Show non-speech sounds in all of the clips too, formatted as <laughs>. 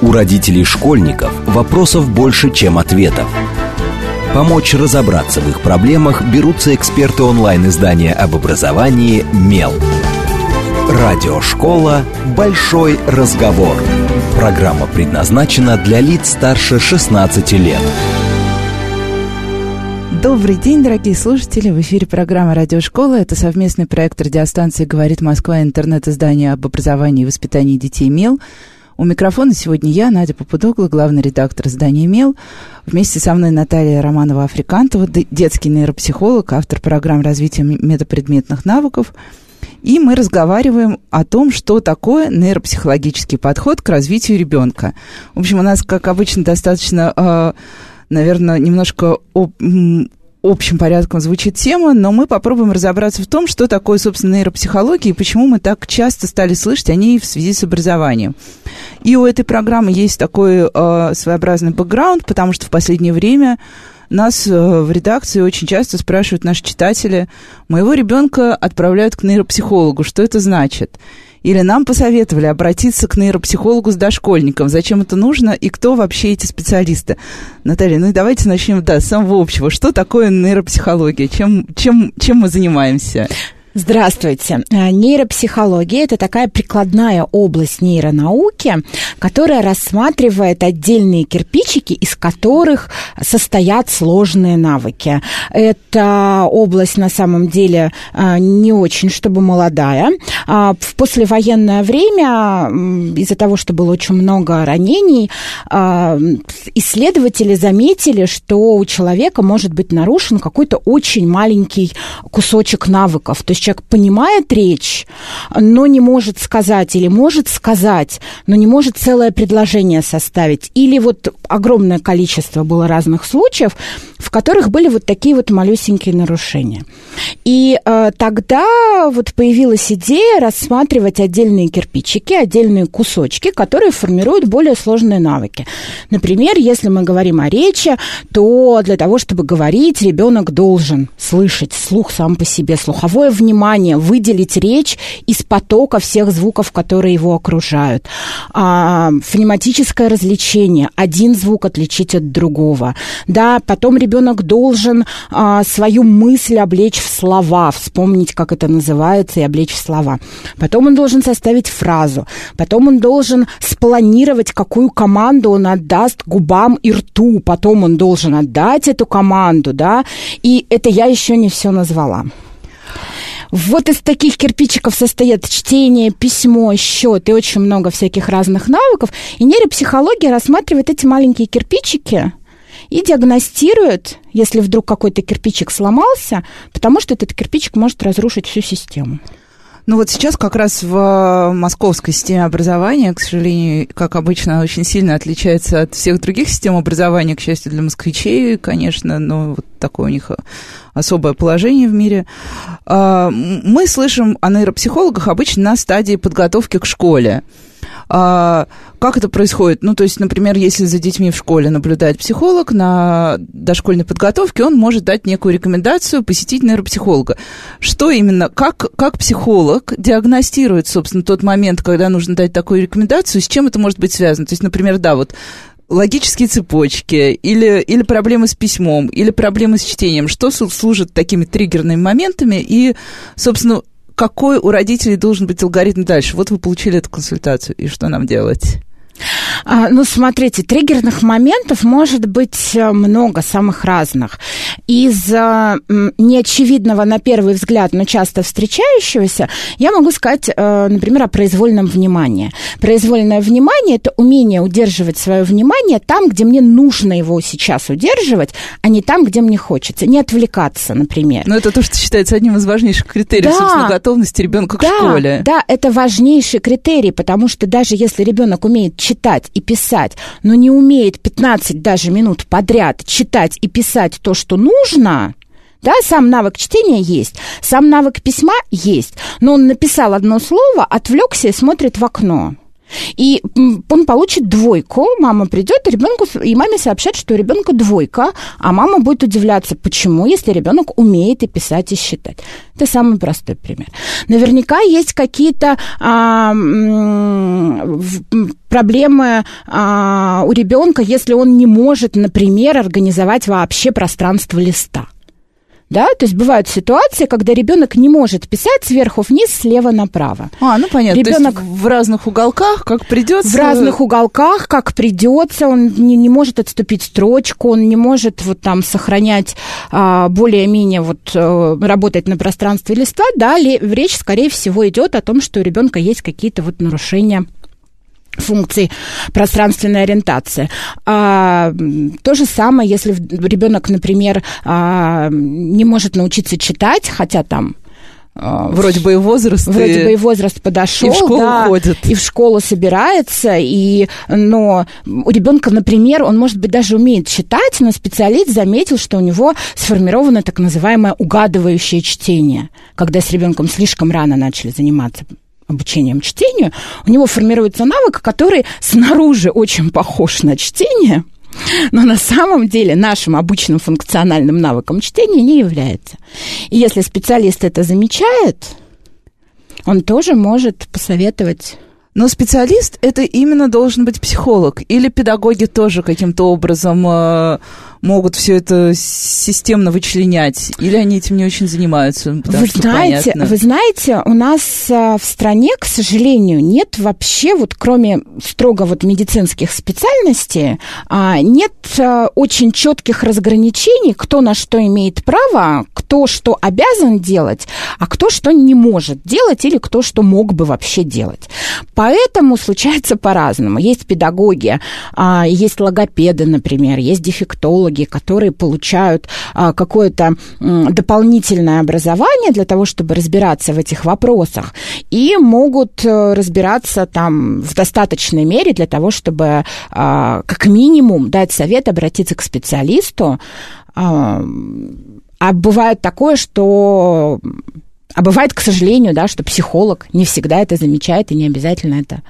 У родителей школьников вопросов больше, чем ответов. Помочь разобраться в их проблемах берутся эксперты онлайн-издания об образовании «Мел». Радиошкола «Большой разговор». Программа предназначена для лиц старше 16 лет. Добрый день, дорогие слушатели. В эфире программа «Радиошкола». Это совместный проект радиостанции «Говорит Москва» интернет-издание об образовании и воспитании детей «Мел». У микрофона сегодня я, Надя Попудогла, главный редактор издания «Мел». Вместе со мной Наталья Романова-Африкантова, детский нейропсихолог, автор программ развития метапредметных навыков. И мы разговариваем о том, что такое нейропсихологический подход к развитию ребенка. В общем, у нас, как обычно, достаточно, э, наверное, немножко общим порядком звучит тема, но мы попробуем разобраться в том, что такое, собственно, нейропсихология и почему мы так часто стали слышать о ней в связи с образованием. И у этой программы есть такой э, своеобразный бэкграунд, потому что в последнее время нас э, в редакции очень часто спрашивают наши читатели, моего ребенка отправляют к нейропсихологу, что это значит? Или нам посоветовали обратиться к нейропсихологу с дошкольником. Зачем это нужно и кто вообще эти специалисты? Наталья, ну и давайте начнем да, с самого общего. Что такое нейропсихология? Чем, чем, чем мы занимаемся? Здравствуйте. Э, нейропсихология – это такая прикладная область нейронауки, которая рассматривает отдельные кирпичики, из которых состоят сложные навыки. Эта область на самом деле э, не очень, чтобы молодая. А в послевоенное время, из-за того, что было очень много ранений, э, исследователи заметили, что у человека может быть нарушен какой-то очень маленький кусочек навыков. То есть человек понимает речь, но не может сказать, или может сказать, но не может целое предложение составить. Или вот огромное количество было разных случаев, в которых были вот такие вот малюсенькие нарушения. И э, тогда вот появилась идея рассматривать отдельные кирпичики, отдельные кусочки, которые формируют более сложные навыки. Например, если мы говорим о речи, то для того, чтобы говорить, ребенок должен слышать слух сам по себе, слуховое внимание, выделить речь из потока всех звуков, которые его окружают. А, фонематическое развлечение, один звук отличить от другого. Да, потом ребенок должен а, свою мысль облечь в слова, вспомнить, как это называется, и облечь в слова. Потом он должен составить фразу. Потом он должен спланировать, какую команду он отдаст губам и рту. Потом он должен отдать эту команду, да. И это я еще не все назвала. Вот из таких кирпичиков состоят чтение, письмо, счет и очень много всяких разных навыков. И нейропсихология рассматривает эти маленькие кирпичики и диагностирует, если вдруг какой-то кирпичик сломался, потому что этот кирпичик может разрушить всю систему. Ну вот сейчас как раз в московской системе образования, к сожалению, как обычно, очень сильно отличается от всех других систем образования, к счастью, для москвичей, конечно, но вот такое у них особое положение в мире. А, мы слышим о нейропсихологах обычно на стадии подготовки к школе. А, как это происходит? Ну, то есть, например, если за детьми в школе наблюдает психолог на дошкольной подготовке, он может дать некую рекомендацию посетить нейропсихолога. Что именно, как, как психолог диагностирует, собственно, тот момент, когда нужно дать такую рекомендацию, с чем это может быть связано? То есть, например, да, вот логические цепочки, или, или проблемы с письмом, или проблемы с чтением, что служит такими триггерными моментами, и, собственно, какой у родителей должен быть алгоритм дальше? Вот вы получили эту консультацию, и что нам делать? А, ну, смотрите, триггерных моментов может быть э, много, самых разных. Из а, неочевидного на первый взгляд, но часто встречающегося, я могу сказать, а, например, о произвольном внимании. Произвольное внимание – это умение удерживать свое внимание там, где мне нужно его сейчас удерживать, а не там, где мне хочется. Не отвлекаться, например. Но это то, что считается одним из важнейших критериев, да, собственно, готовности ребенка да, к школе. Да, это важнейший критерий, потому что даже если ребенок умеет читать и писать, но не умеет 15 даже минут подряд читать и писать то, что нужно, да, сам навык чтения есть, сам навык письма есть, но он написал одно слово, отвлекся и смотрит в окно. И он получит двойку, мама придет, и ребенку и маме сообщат, что у ребенка двойка, а мама будет удивляться, почему, если ребенок умеет и писать, и считать. Это самый простой пример. Наверняка есть какие-то а, проблемы а, у ребенка, если он не может, например, организовать вообще пространство листа да, то есть бывают ситуации, когда ребенок не может писать сверху вниз, слева направо. А, ну понятно. Ребенок в разных уголках, как придется. В разных уголках, как придется, он не, не может отступить строчку, он не может вот там сохранять а, более-менее вот а, работать на пространстве листа, да, речь, скорее всего, идет о том, что у ребенка есть какие-то вот нарушения функций пространственной ориентации. А, то же самое, если ребенок, например, а, не может научиться читать, хотя там а, Вроде бы и возраст. Вроде и... бы и возраст подошел. И в школу да, ходит. И в школу собирается. И, но у ребенка, например, он, может быть, даже умеет читать, но специалист заметил, что у него сформировано так называемое угадывающее чтение, когда с ребенком слишком рано начали заниматься обучением чтению, у него формируется навык, который снаружи очень похож на чтение, но на самом деле нашим обычным функциональным навыком чтения не является. И если специалист это замечает, он тоже может посоветовать но специалист это именно должен быть психолог или педагоги тоже каким-то образом э, могут все это системно вычленять, или они этим не очень занимаются? Вы знаете, вы знаете, у нас а, в стране, к сожалению, нет вообще, вот кроме строго вот медицинских специальностей, а, нет а, очень четких разграничений, кто на что имеет право, кто что обязан делать, а кто что не может делать или кто что мог бы вообще делать. Поэтому случается по-разному. Есть педагоги, есть логопеды, например, есть дефектологи, психологи, которые получают а, какое-то дополнительное образование для того, чтобы разбираться в этих вопросах, и могут э, разбираться там в достаточной мере для того, чтобы а, как минимум дать совет, обратиться к специалисту. А, а бывает такое, что... А бывает, к сожалению, да, что психолог не всегда это замечает и не обязательно это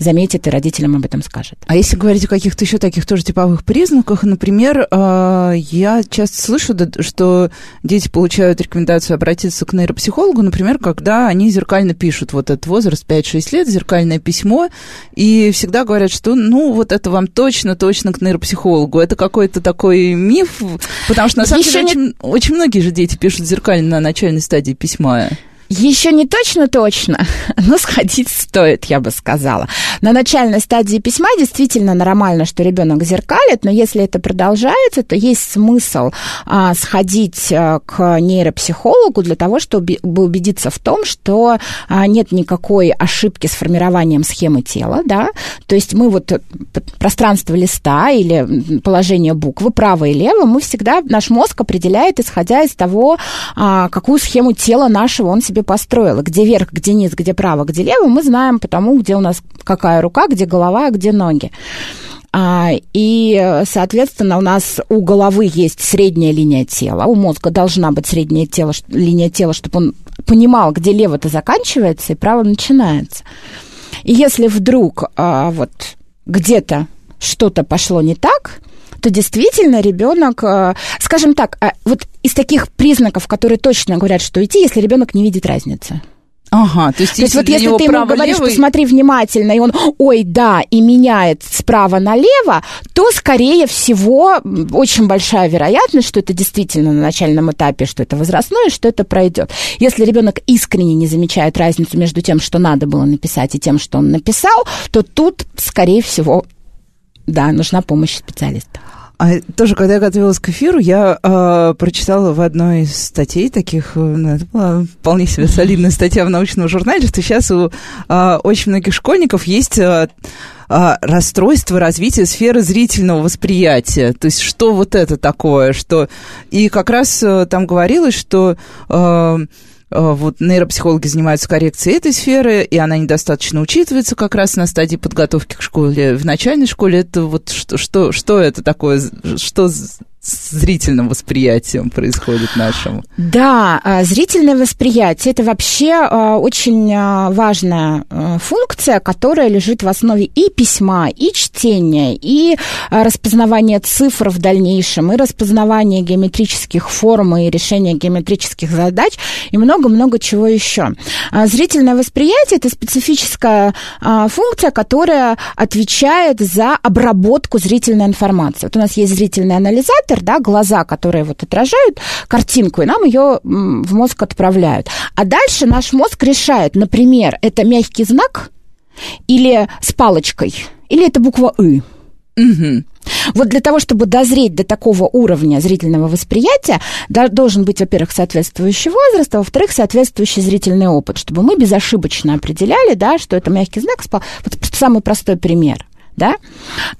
заметит и родителям об этом скажет. А если говорить о каких-то еще таких тоже типовых признаках, например, а, я часто слышу, что дети получают рекомендацию обратиться к нейропсихологу, например, когда они зеркально пишут вот этот возраст 5-6 лет, зеркальное письмо, и всегда говорят, что ну вот это вам точно-точно к нейропсихологу. Это какой-то такой миф, потому что на самом Еще деле не... очень, очень многие же дети пишут зеркально на начальной стадии письма. Еще не точно-точно, <laughs> но сходить стоит, я бы сказала. На начальной стадии письма действительно нормально, что ребенок зеркалит, но если это продолжается, то есть смысл а, сходить а, к нейропсихологу для того, чтобы убедиться в том, что а, нет никакой ошибки с формированием схемы тела, да, то есть мы вот э, пространство листа или положение буквы право и лево, мы всегда, наш мозг определяет, исходя из того, а, какую схему тела нашего он себе себе построила. Где верх, где низ, где право, где лево, мы знаем потому, где у нас какая рука, где голова, а где ноги. А, и, соответственно, у нас у головы есть средняя линия тела, у мозга должна быть средняя тело, линия тела, чтобы он понимал, где лево-то заканчивается и право начинается. И если вдруг а, вот где-то что-то пошло не так, то действительно ребенок, скажем так, вот из таких признаков, которые точно говорят, что идти, если ребенок не видит разницы. Ага, то есть, то есть вот если ты ему говоришь, левый... посмотри внимательно, и он, ой, да, и меняет справа налево, то, скорее всего, очень большая вероятность, что это действительно на начальном этапе, что это возрастное, что это пройдет. Если ребенок искренне не замечает разницу между тем, что надо было написать, и тем, что он написал, то тут, скорее всего, да, нужна помощь специалиста. А тоже, когда я готовилась к эфиру, я э, прочитала в одной из статей таких, э, ну, это была вполне себе солидная статья в научном журнале, что сейчас у э, очень многих школьников есть э, э, расстройство развития сферы зрительного восприятия. То есть что вот это такое, что... И как раз э, там говорилось, что... Э, вот нейропсихологи занимаются коррекцией этой сферы, и она недостаточно учитывается как раз на стадии подготовки к школе. В начальной школе это вот что, что, что это такое, что зрительным восприятием происходит нашим? Да, а, зрительное восприятие – это вообще а, очень а, важная функция, которая лежит в основе и письма, и чтения, и распознавания цифр в дальнейшем, и распознавания геометрических форм, и решения геометрических задач, и много-много чего еще. Зрительное восприятие – это специфическая функция, которая отвечает за обработку зрительной информации. Вот у нас есть зрительный анализатор, проектор, да, глаза, которые вот отражают картинку, и нам ее в мозг отправляют. А дальше наш мозг решает, например, это мягкий знак или с палочкой, или это буква «ы». Угу. Вот для того, чтобы дозреть до такого уровня зрительного восприятия, должен быть, во-первых, соответствующий возраст, а во-вторых, соответствующий зрительный опыт, чтобы мы безошибочно определяли, да, что это мягкий знак. Вот самый простой пример да,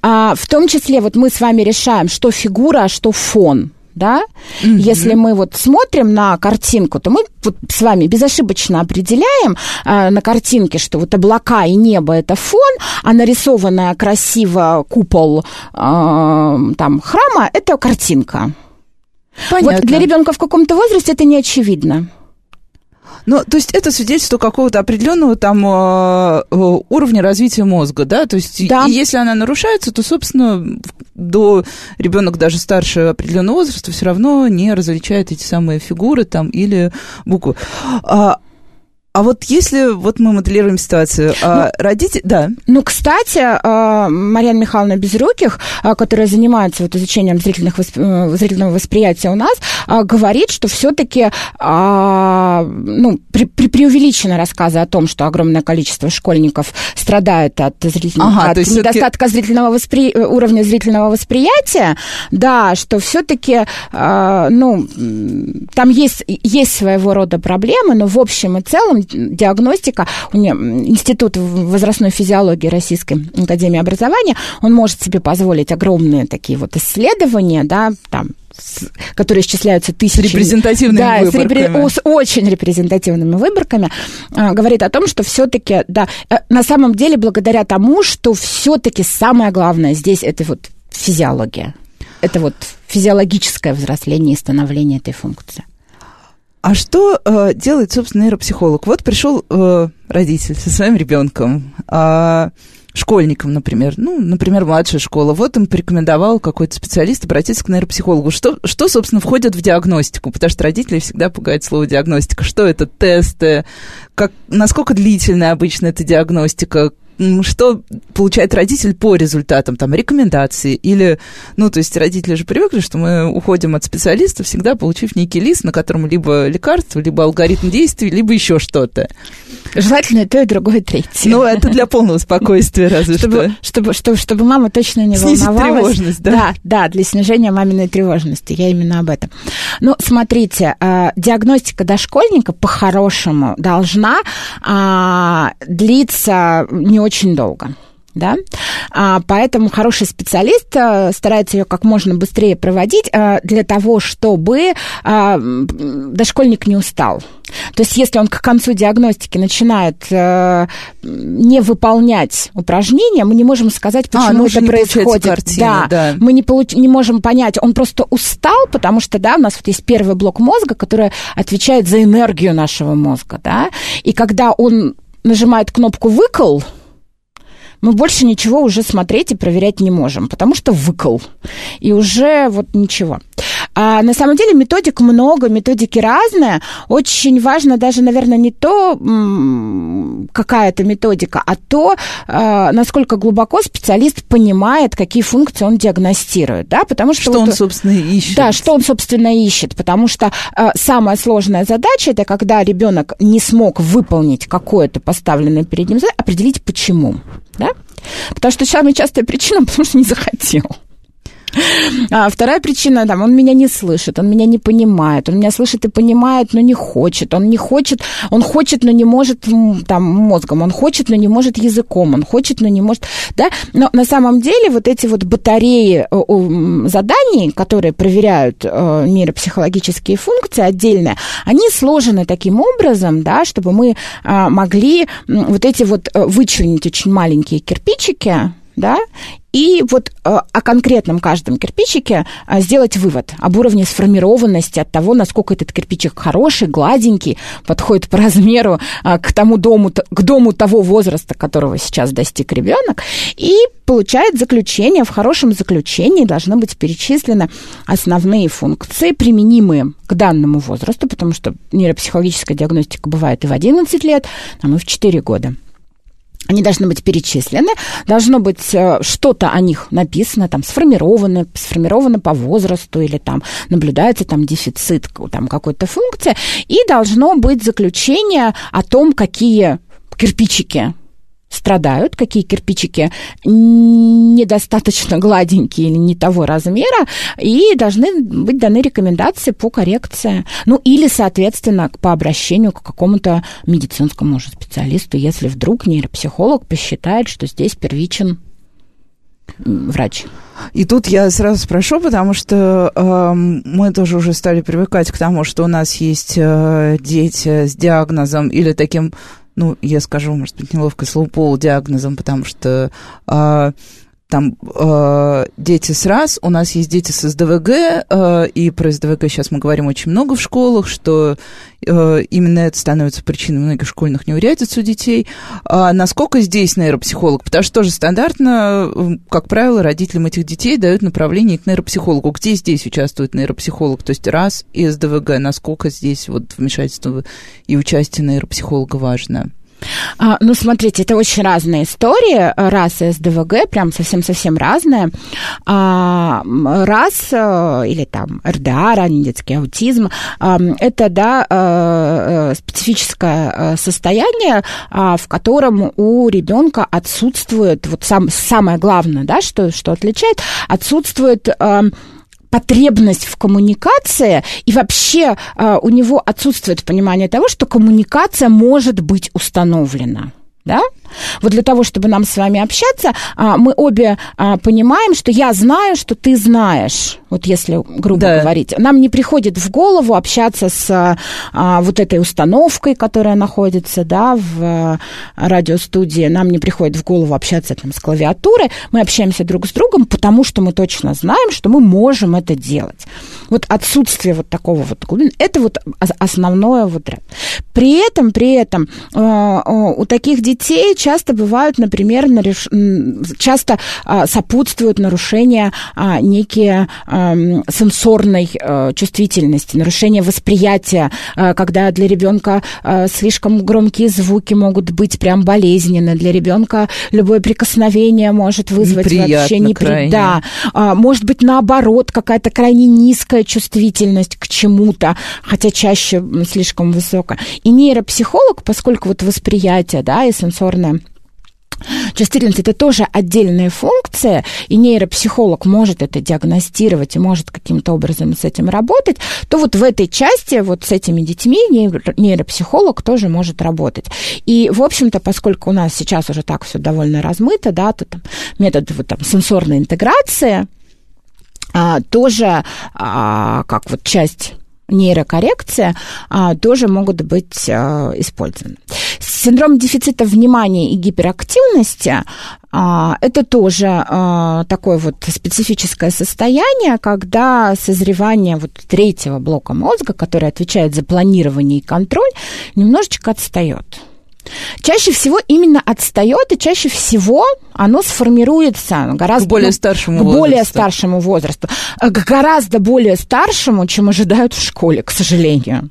а, в том числе вот мы с вами решаем, что фигура, а что фон, да, mm-hmm. если мы вот смотрим на картинку, то мы вот с вами безошибочно определяем э, на картинке, что вот облака и небо это фон, а нарисованная красиво купол э, там храма это картинка. Понятно. Вот для ребенка в каком-то возрасте это не очевидно. Ну, то есть это свидетельство какого-то определенного там э, э, уровня развития мозга, да? То есть да. И если она нарушается, то, собственно, до ребенок даже старше определенного возраста все равно не различает эти самые фигуры там или буквы. А, а вот если вот мы моделируем ситуацию, а ну, родители, да. Ну, кстати, а, Марьяна Михайловна Безруких, а, которая занимается вот изучением зрительных восп... Э, зрительного восприятия у нас, говорит, что все-таки ну, при, при, преувеличены рассказы о том, что огромное количество школьников страдает от, зрительного, ага, от недостатка зрительного воспри... Э, уровня зрительного восприятия, да, что все-таки, ну, там есть, есть своего рода проблемы, но в общем и целом диагностика, у меня Институт возрастной физиологии Российской Академии образования, он может себе позволить огромные такие вот исследования, да, там, которые исчисляются тысячами. С репрезентативными да, выборками. С, репре... с очень репрезентативными выборками, а, говорит о том, что все-таки, да, э, на самом деле, благодаря тому, что все-таки самое главное здесь это вот физиология. Это вот физиологическое взросление и становление этой функции. А что э, делает, собственно, нейропсихолог? Вот пришел э, родитель со своим ребенком, э, школьником, например, ну, например, младшая школа, вот им порекомендовал какой-то специалист обратиться к нейропсихологу. Что, что, собственно, входит в диагностику? Потому что родители всегда пугают слово диагностика. Что это? Тесты? Как, насколько длительная обычно эта диагностика? Что получает родитель по результатам там рекомендации или, ну, то есть родители же привыкли, что мы уходим от специалиста, всегда получив некий лист, на котором либо лекарство, либо алгоритм действий, либо еще что-то. Желательно и то, и другое, и третье. Ну, это для полного спокойствия, разве чтобы, что. Чтобы, чтобы, чтобы мама точно не Снизить волновалась. тревожность, да? Да, да, для снижения маминой тревожности. Я именно об этом. Ну, смотрите, а, диагностика дошкольника по-хорошему должна а, длиться не очень долго да, а, поэтому хороший специалист а, старается ее как можно быстрее проводить а, для того, чтобы а, дошкольник не устал. То есть, если он к концу диагностики начинает а, не выполнять упражнения, мы не можем сказать, а, почему а, это происходит. Картина, да, да, мы не, получ... не можем понять, он просто устал, потому что, да, у нас вот есть первый блок мозга, который отвечает за энергию нашего мозга, да, и когда он нажимает кнопку «выкол», мы больше ничего уже смотреть и проверять не можем, потому что выкол. И уже вот ничего. А на самом деле методик много, методики разные. Очень важно даже, наверное, не то, какая это методика, а то, а, насколько глубоко специалист понимает, какие функции он диагностирует. Да? Потому что, что вот, он, собственно, ищет. Да, что он, собственно, ищет. Потому что а, самая сложная задача, это когда ребенок не смог выполнить какое-то поставленное перед ним задание, определить почему. Да? Потому что самая частая причина, потому что не захотел. А вторая причина, там, он меня не слышит, он меня не понимает, он меня слышит и понимает, но не хочет, он не хочет, он хочет, но не может там мозгом, он хочет, но не может языком, он хочет, но не может, да, но на самом деле вот эти вот батареи э, заданий, которые проверяют э, нейропсихологические функции отдельно, они сложены таким образом, да, чтобы мы а, могли вот эти вот э, вычленить очень маленькие кирпичики, да, и вот о конкретном каждом кирпичике сделать вывод об уровне сформированности, от того, насколько этот кирпичик хороший, гладенький, подходит по <laughs> размеру к тому дому, к дому того возраста, которого сейчас достиг ребенок, и получает заключение. В хорошем заключении должны быть перечислены основные функции, применимые к данному возрасту, потому что нейропсихологическая диагностика бывает и в 11 лет, там и в 4 года они должны быть перечислены, должно быть э, что-то о них написано, там, сформировано, сформировано по возрасту или там наблюдается там дефицит там, какой-то функции, и должно быть заключение о том, какие кирпичики страдают, какие кирпичики недостаточно гладенькие или не того размера, и должны быть даны рекомендации по коррекции. Ну, или, соответственно, по обращению к какому-то медицинскому уже специалисту, если вдруг нейропсихолог посчитает, что здесь первичен врач. И тут я сразу спрошу, потому что э, мы тоже уже стали привыкать к тому, что у нас есть э, дети с диагнозом или таким ну, я скажу, может быть, неловко слово полудиагнозом, потому что э, там э, дети с РАС, у нас есть дети с СДВГ, э, и про СДВГ сейчас мы говорим очень много в школах, что э, именно это становится причиной многих школьных неурядиц у детей. А насколько здесь нейропсихолог? Потому что тоже стандартно, как правило, родителям этих детей дают направление к нейропсихологу. Где здесь участвует нейропсихолог? То есть РАС и СДВГ, насколько здесь вот вмешательство и участие нейропсихолога важно? А, ну, смотрите, это очень разные истории. РАС и СДВГ прям совсем-совсем разные. А, РАС э, или там РДА, ранний детский аутизм, а, это, да, а, специфическое состояние, а, в котором у ребенка отсутствует, вот сам, самое главное, да, что, что отличает, отсутствует потребность в коммуникации, и вообще э, у него отсутствует понимание того, что коммуникация может быть установлена. Да? Вот для того, чтобы нам с вами общаться, а, мы обе а, понимаем, что я знаю, что ты знаешь. Вот если грубо да. говорить. Нам не приходит в голову общаться с а, вот этой установкой, которая находится да, в радиостудии. Нам не приходит в голову общаться там, с клавиатурой. Мы общаемся друг с другом, потому что мы точно знаем, что мы можем это делать. Вот отсутствие вот такого вот глубины, это вот основное вот. При этом, при этом у таких детей часто бывают, например, нареш... часто а, сопутствуют нарушения а, некие а, сенсорной а, чувствительности, нарушения восприятия, а, когда для ребенка а, слишком громкие звуки могут быть прям болезненны, для ребенка любое прикосновение может вызвать Неприятно вообще неприятно. Да, а, может быть наоборот какая-то крайне низкая чувствительность к чему-то, хотя чаще слишком высокая. И нейропсихолог, поскольку вот восприятие, да, и Чувствительность – это тоже отдельная функция, и нейропсихолог может это диагностировать и может каким-то образом с этим работать, то вот в этой части вот с этими детьми нейропсихолог тоже может работать. И, в общем-то, поскольку у нас сейчас уже так все довольно размыто, да, то там метод вот, там, сенсорной интеграции, а, тоже а, как вот часть нейрокоррекция а, тоже могут быть а, использованы. Синдром дефицита внимания и гиперактивности а, это тоже такое вот специфическое состояние, когда созревание вот третьего блока мозга, который отвечает за планирование и контроль, немножечко отстает. Чаще всего именно отстает, и чаще всего оно сформируется гораздо... К более старшему к возрасту. более старшему возрасту. К гораздо более старшему, чем ожидают в школе, к сожалению.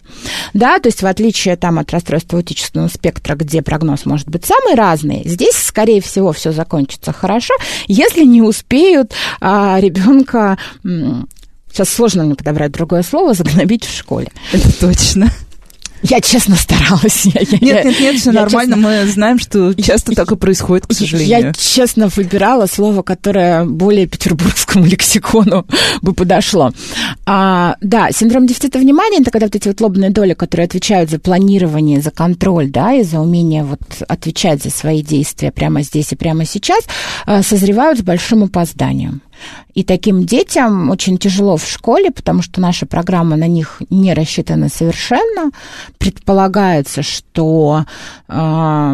Да, то есть в отличие там, от расстройства аутического спектра, где прогноз может быть самый разный, здесь, скорее всего, все закончится хорошо, если не успеют а, ребенка Сейчас сложно мне подобрать другое слово, загнобить в школе. Это точно. Я честно старалась. Я, нет, я, нет, нет, все нормально. Честно... Мы знаем, что часто так и происходит, к сожалению. Я честно выбирала слово, которое более петербургскому <laughs> лексикону бы подошло. А, да, синдром дефицита внимания это когда вот эти вот лобные доли, которые отвечают за планирование, за контроль, да, и за умение вот отвечать за свои действия прямо здесь и прямо сейчас, а, созревают с большим опозданием. И таким детям очень тяжело в школе, потому что наша программа на них не рассчитана совершенно. Предполагается, что э,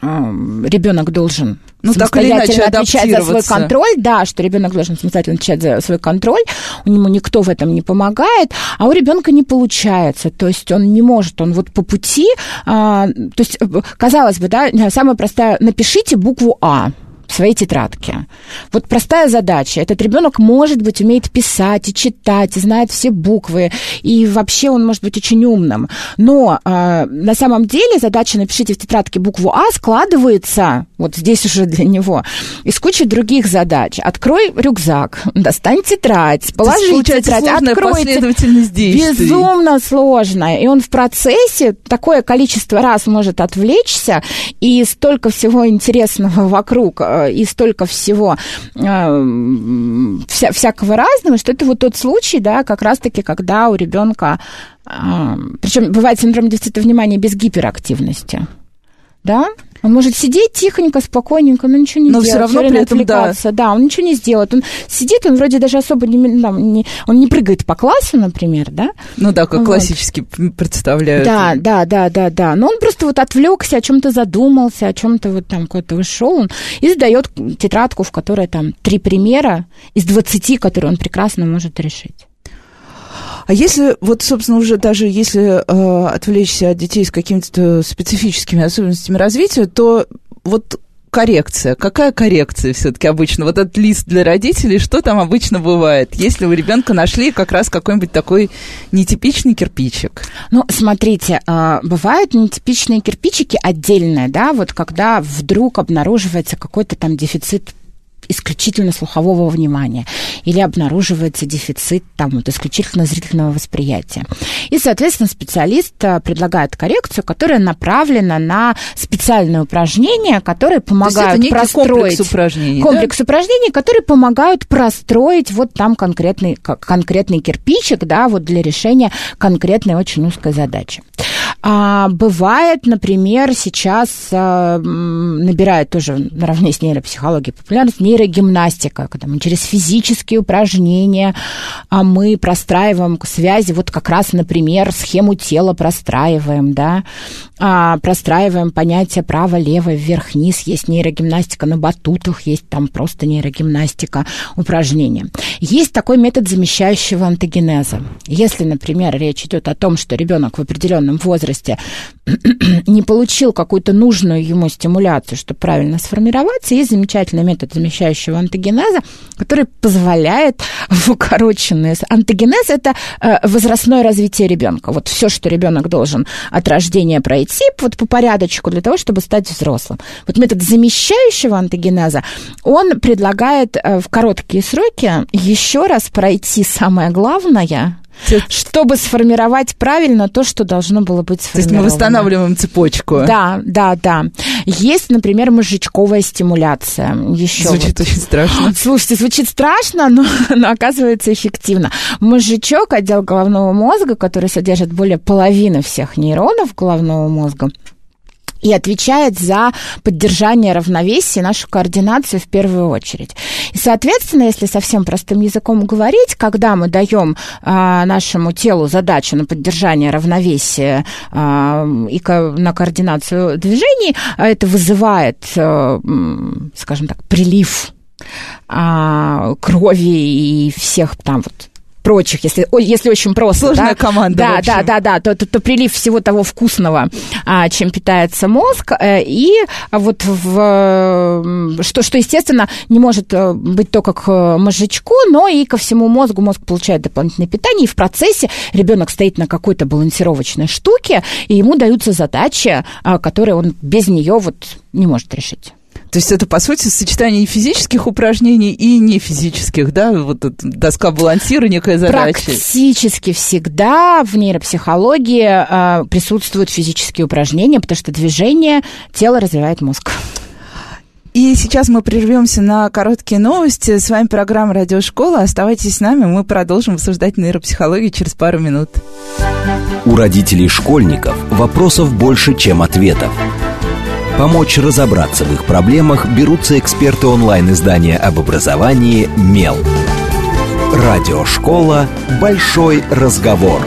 ребенок должен ну, самостоятельно отвечать за свой контроль, да, что ребенок должен самостоятельно отвечать за свой контроль, у него никто в этом не помогает, а у ребенка не получается, то есть он не может, он вот по пути, а, то есть э, казалось бы, да, самая простая, напишите букву А, своей тетрадке. Вот простая задача. Этот ребенок, может быть, умеет писать и читать, и знает все буквы, и вообще он может быть очень умным. Но э, на самом деле задача «напишите в тетрадке букву А» складывается, вот здесь уже для него, из кучи других задач. Открой рюкзак, достань тетрадь, положи тетрадь, откройте. Безумно сложно. И он в процессе такое количество раз может отвлечься, и столько всего интересного вокруг э, и столько всего э, вся, всякого разного, что это вот тот случай, да, как раз-таки, когда у ребенка, э, причем бывает синдром дефицита внимания без гиперактивности, да, он может сидеть тихонько, спокойненько, но ничего не но делать. Но все равно при этом, да. да. он ничего не сделает. Он сидит, он вроде даже особо не, там, не, он не прыгает по классу, например, да? Ну да, как вот. классически представляют. Да, да, да, да, да. Но он просто вот отвлекся, о чем-то задумался, о чем-то вот там куда-то вышел, он и задает тетрадку, в которой там три примера из двадцати, которые он прекрасно может решить. А если, вот, собственно, уже даже если э, отвлечься от детей с какими-то специфическими особенностями развития, то вот коррекция. Какая коррекция все-таки обычно? Вот этот лист для родителей, что там обычно бывает, если у ребенка нашли как раз какой-нибудь такой нетипичный кирпичик? Ну, смотрите, а, бывают нетипичные кирпичики отдельные, да, вот когда вдруг обнаруживается какой-то там дефицит исключительно слухового внимания или обнаруживается дефицит там, вот, исключительно зрительного восприятия. И, соответственно, специалист э, предлагает коррекцию, которая направлена на специальные упражнения, которые помогают То простроить... комплекс упражнений, Комплекс да? упражнений, которые помогают простроить вот там конкретный, конкретный кирпичик, да, вот для решения конкретной очень узкой задачи. А, бывает, например, сейчас а, набирает тоже наравне с нейропсихологией популярность нейрогимнастика, когда мы через физические упражнения а мы простраиваем связи, вот как раз, например, схему тела простраиваем, да, а, простраиваем понятие право-лево, вверх-вниз, есть нейрогимнастика на батутах, есть там просто нейрогимнастика упражнения. Есть такой метод замещающего антогенеза. Если, например, речь идет о том, что ребенок в определенном возрасте <clears throat> не получил какую-то нужную ему стимуляцию, чтобы правильно сформироваться, есть замечательный метод замещающего антогенеза, который позволяет в укороченные... Антогенез – это э, возрастное развитие ребенка. Вот все, что ребенок должен от рождения пройти, вот по порядочку для того, чтобы стать взрослым. Вот метод замещающего антогенеза, он предлагает э, в короткие сроки еще раз пройти самое главное, чтобы сформировать правильно то, что должно было быть сформировано. То есть мы восстанавливаем цепочку. Да, да, да. Есть, например, мозжечковая стимуляция. Еще звучит вот. очень страшно. <gasps> Слушайте, звучит страшно, но, <laughs> но оказывается эффективно. Мозжечок, отдел головного мозга, который содержит более половины всех нейронов головного мозга, и отвечает за поддержание равновесия, нашу координацию в первую очередь. И, соответственно, если совсем простым языком говорить, когда мы даем а, нашему телу задачу на поддержание равновесия а, и ко- на координацию движений, а это вызывает, а, скажем так, прилив крови и всех там вот прочих, если, если очень просто. Сложная да? команда. Да, да, да, да, то, то, то прилив всего того вкусного, а, чем питается мозг. Э, и вот в, что, что, естественно, не может э, быть только к э, мозжечку, но и ко всему мозгу. Мозг получает дополнительное питание, и в процессе ребенок стоит на какой-то балансировочной штуке, и ему даются задачи, а, которые он без нее вот не может решить. То есть это, по сути, сочетание физических упражнений и не физических, да? Вот доска балансира, некая задача. Практически всегда в нейропсихологии э, присутствуют физические упражнения, потому что движение тело развивает мозг. И сейчас мы прервемся на короткие новости. С вами программа «Радиошкола». Оставайтесь с нами, мы продолжим обсуждать нейропсихологию через пару минут. У родителей школьников вопросов больше, чем ответов. Помочь разобраться в их проблемах берутся эксперты онлайн-издания об образовании «Мел». Радиошкола «Большой разговор».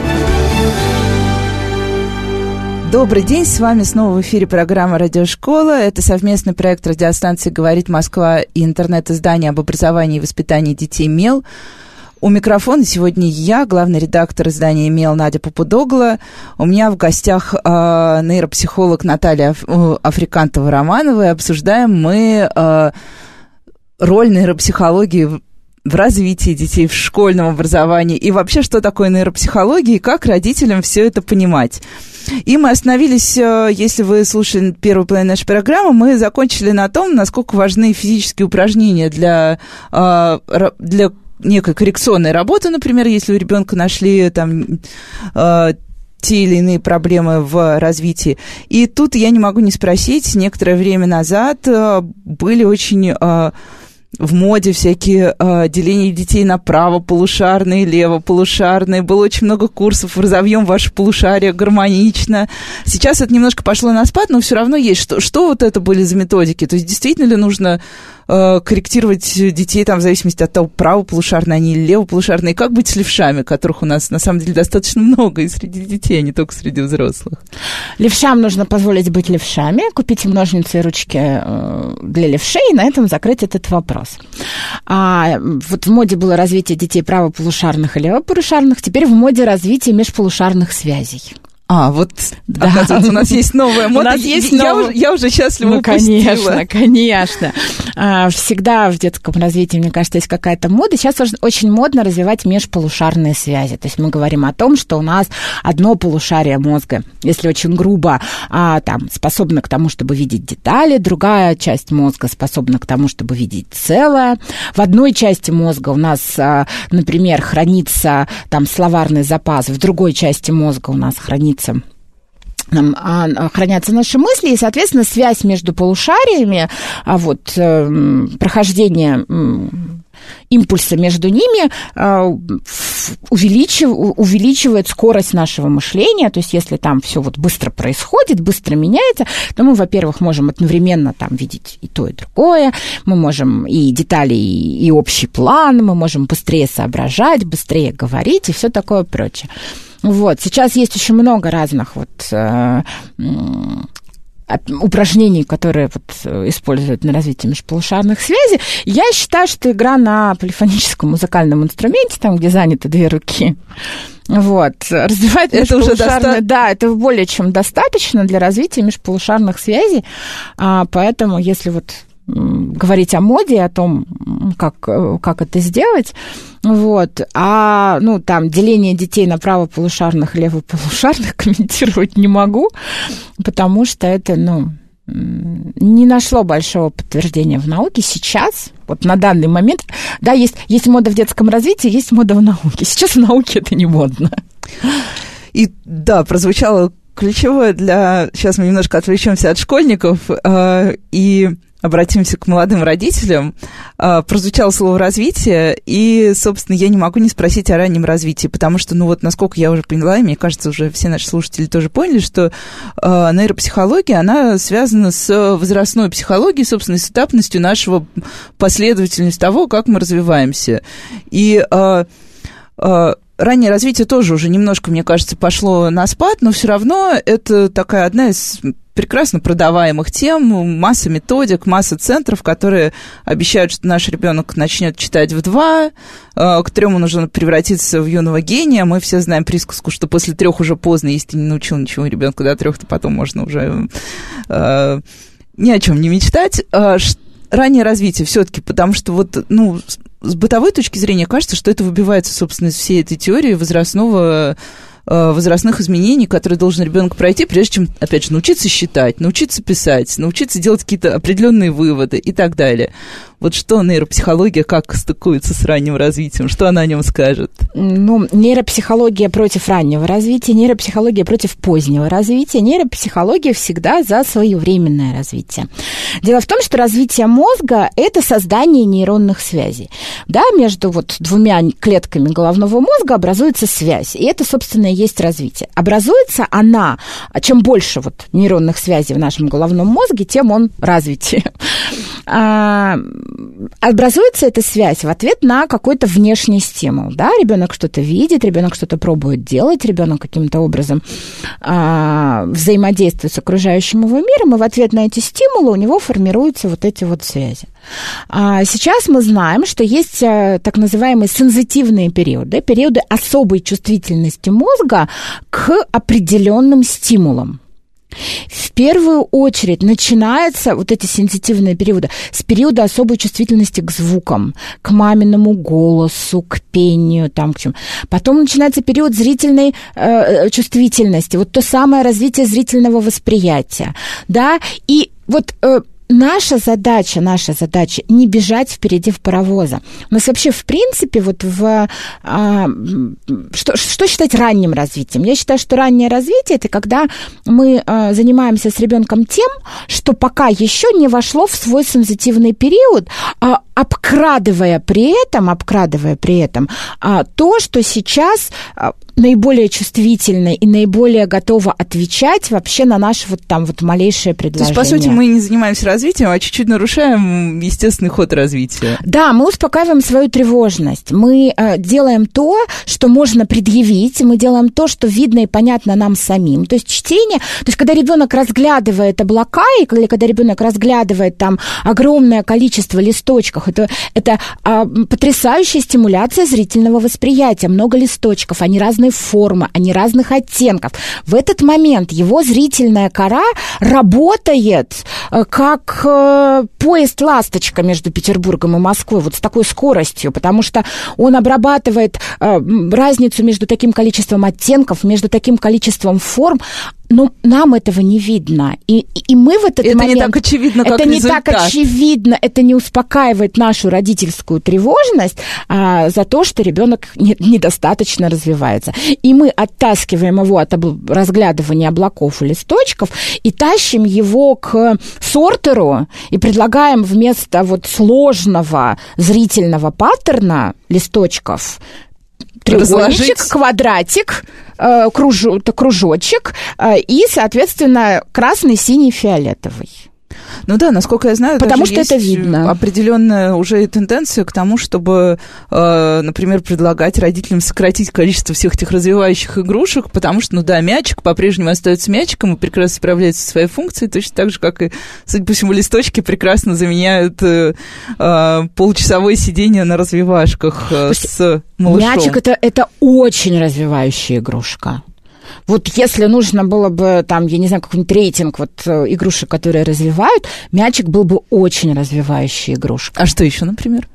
Добрый день, с вами снова в эфире программа «Радиошкола». Это совместный проект радиостанции «Говорит Москва» и интернет-издание об образовании и воспитании детей «МЕЛ». У микрофона сегодня я, главный редактор издания «Мел» Надя Попудогла. У меня в гостях э, нейропсихолог Наталья э, Африкантова-Романова. Обсуждаем мы э, роль нейропсихологии в развитии детей, в школьном образовании и вообще, что такое нейропсихология и как родителям все это понимать. И мы остановились, э, если вы слушали первую половину нашей программы, мы закончили на том, насколько важны физические упражнения для, э, для некой коррекционной работы, например, если у ребенка нашли там э, те или иные проблемы в развитии. И тут я не могу не спросить, некоторое время назад были очень в моде всякие э, деления детей на право-полушарные, лево-полушарные. Было очень много курсов «Разовьем ваше полушарие гармонично». Сейчас это немножко пошло на спад, но все равно есть. Что, что вот это были за методики? То есть действительно ли нужно Э, корректировать детей там в зависимости от того, правополушарные они или левополушарные. Как быть с левшами, которых у нас на самом деле достаточно много и среди детей, а не только среди взрослых? Левшам нужно позволить быть левшами, купить им ножницы и ручки э, для левшей и на этом закрыть этот вопрос. А вот в моде было развитие детей правополушарных и левополушарных, теперь в моде развитие межполушарных связей. А, вот, да. оказывается, у нас есть новая мода. У нас есть я, уже, я уже счастлива ну, конечно, конечно. А, всегда в детском развитии, мне кажется, есть какая-то мода. Сейчас очень модно развивать межполушарные связи. То есть мы говорим о том, что у нас одно полушарие мозга, если очень грубо, а, там, способно к тому, чтобы видеть детали, другая часть мозга способна к тому, чтобы видеть целое. В одной части мозга у нас, а, например, хранится там словарный запас, в другой части мозга у нас хранится хранится нам а, а, хранятся наши мысли, и, соответственно, связь между полушариями, а вот э, прохождение импульса между ними увеличив, увеличивает скорость нашего мышления. То есть, если там все вот быстро происходит, быстро меняется, то мы, во-первых, можем одновременно там видеть и то, и другое. Мы можем и детали, и общий план, мы можем быстрее соображать, быстрее говорить и все такое прочее. Вот. Сейчас есть очень много разных вот э, упражнений, которые вот э, используют на развитие межполушарных связей. Я считаю, что игра на полифоническом музыкальном инструменте, там, где заняты две руки, вот, развивает это уже доста... Да, это более чем достаточно для развития межполушарных связей, а, поэтому если вот говорить о моде, о том, как, как это сделать. Вот. А, ну, там, деление детей на правополушарных левополушарных <laughs> комментировать не могу, потому что это, ну, не нашло большого подтверждения в науке сейчас, вот на данный момент. Да, есть, есть мода в детском развитии, есть мода в науке. Сейчас в науке это не модно. И да, прозвучало ключевое для... Сейчас мы немножко отвлечемся от школьников. Э, и обратимся к молодым родителям. А, прозвучало слово «развитие», и, собственно, я не могу не спросить о раннем развитии, потому что, ну вот, насколько я уже поняла, и мне кажется, уже все наши слушатели тоже поняли, что а, нейропсихология, она связана с возрастной психологией, собственно, с этапностью нашего последовательности того, как мы развиваемся. И а, раннее развитие тоже уже немножко, мне кажется, пошло на спад, но все равно это такая одна из прекрасно продаваемых тем, масса методик, масса центров, которые обещают, что наш ребенок начнет читать в два, э, к трем он уже превратится в юного гения. Мы все знаем присказку, что после трех уже поздно, если ты не научил ничего ребенка до трех, то потом можно уже э, ни о чем не мечтать. Э, раннее развитие все-таки, потому что вот, ну, с бытовой точки зрения кажется, что это выбивается, собственно, из всей этой теории возрастного Э, возрастных изменений, которые должен ребенок пройти, прежде чем, опять же, научиться считать, научиться писать, научиться делать какие-то определенные выводы и так далее. Вот что нейропсихология, как стыкуется с ранним развитием? Что она о нем скажет? Ну, нейропсихология против раннего развития, нейропсихология против позднего развития. Нейропсихология всегда за своевременное развитие. Дело в том, что развитие мозга – это создание нейронных связей. Да, между вот двумя клетками головного мозга образуется связь. И это, собственно, и есть развитие. Образуется она, чем больше вот нейронных связей в нашем головном мозге, тем он развитие. А, образуется эта связь в ответ на какой-то внешний стимул. Да? Ребенок что-то видит, ребенок что-то пробует делать, ребенок каким-то образом а, взаимодействует с окружающим его миром, и в ответ на эти стимулы у него формируются вот эти вот связи. А сейчас мы знаем, что есть а, так называемые сензитивные периоды, периоды особой чувствительности мозга к определенным стимулам. В первую очередь начинается вот эти сенситивные периоды с периода особой чувствительности к звукам, к маминому голосу, к пению, там к чему. Потом начинается период зрительной э, чувствительности, вот то самое развитие зрительного восприятия, да, и вот э, наша задача, наша задача не бежать впереди в паровоза. У нас вообще, в принципе, вот в... А, что, что считать ранним развитием? Я считаю, что раннее развитие – это когда мы а, занимаемся с ребенком тем, что пока еще не вошло в свой сенситивный период, а обкрадывая при этом, обкрадывая при этом а, то, что сейчас а, наиболее чувствительна и наиболее готова отвечать вообще на наше вот там вот малейшее предложение. То есть, по сути, мы не занимаемся развитием, а чуть-чуть нарушаем естественный ход развития. Да, мы успокаиваем свою тревожность. Мы э, делаем то, что можно предъявить, мы делаем то, что видно и понятно нам самим. То есть чтение, то есть когда ребенок разглядывает облака, или когда ребенок разглядывает там огромное количество листочков, это, это э, потрясающая стимуляция зрительного восприятия. Много листочков, они разные формы, они разных оттенков. В этот момент его зрительная кора работает э, как э, поезд «Ласточка» между Петербургом и Москвой, вот с такой скоростью, потому что он обрабатывает э, разницу между таким количеством оттенков, между таким количеством форм, но нам этого не видно. И, и мы в этот это момент... Это не так очевидно, как Это результат. не так очевидно, это не успокаивает нашу родительскую тревожность а, за то, что ребенок не, недостаточно развивается. И мы оттаскиваем его от об... разглядывания облаков и листочков и тащим его к сортеру и предлагаем вместо вот сложного зрительного паттерна листочков треугольничек, Разложить. квадратик, э, кружочек э, и, соответственно, красный, синий, фиолетовый. Ну да, насколько я знаю, потому что это видно. Определенная уже тенденция к тому, чтобы, э, например, предлагать родителям сократить количество всех этих развивающих игрушек, потому что, ну да, мячик по-прежнему остается мячиком и прекрасно справляется со своей функцией, точно так же, как и, судя по всему, листочки прекрасно заменяют э, э, полчасовое сидение на развивашках э, с малышом. Мячик это, это очень развивающая игрушка. Вот если нужно было бы, там, я не знаю, какой-нибудь рейтинг вот э, игрушек, которые развивают, мячик был бы очень развивающей игрушкой. А что еще, например?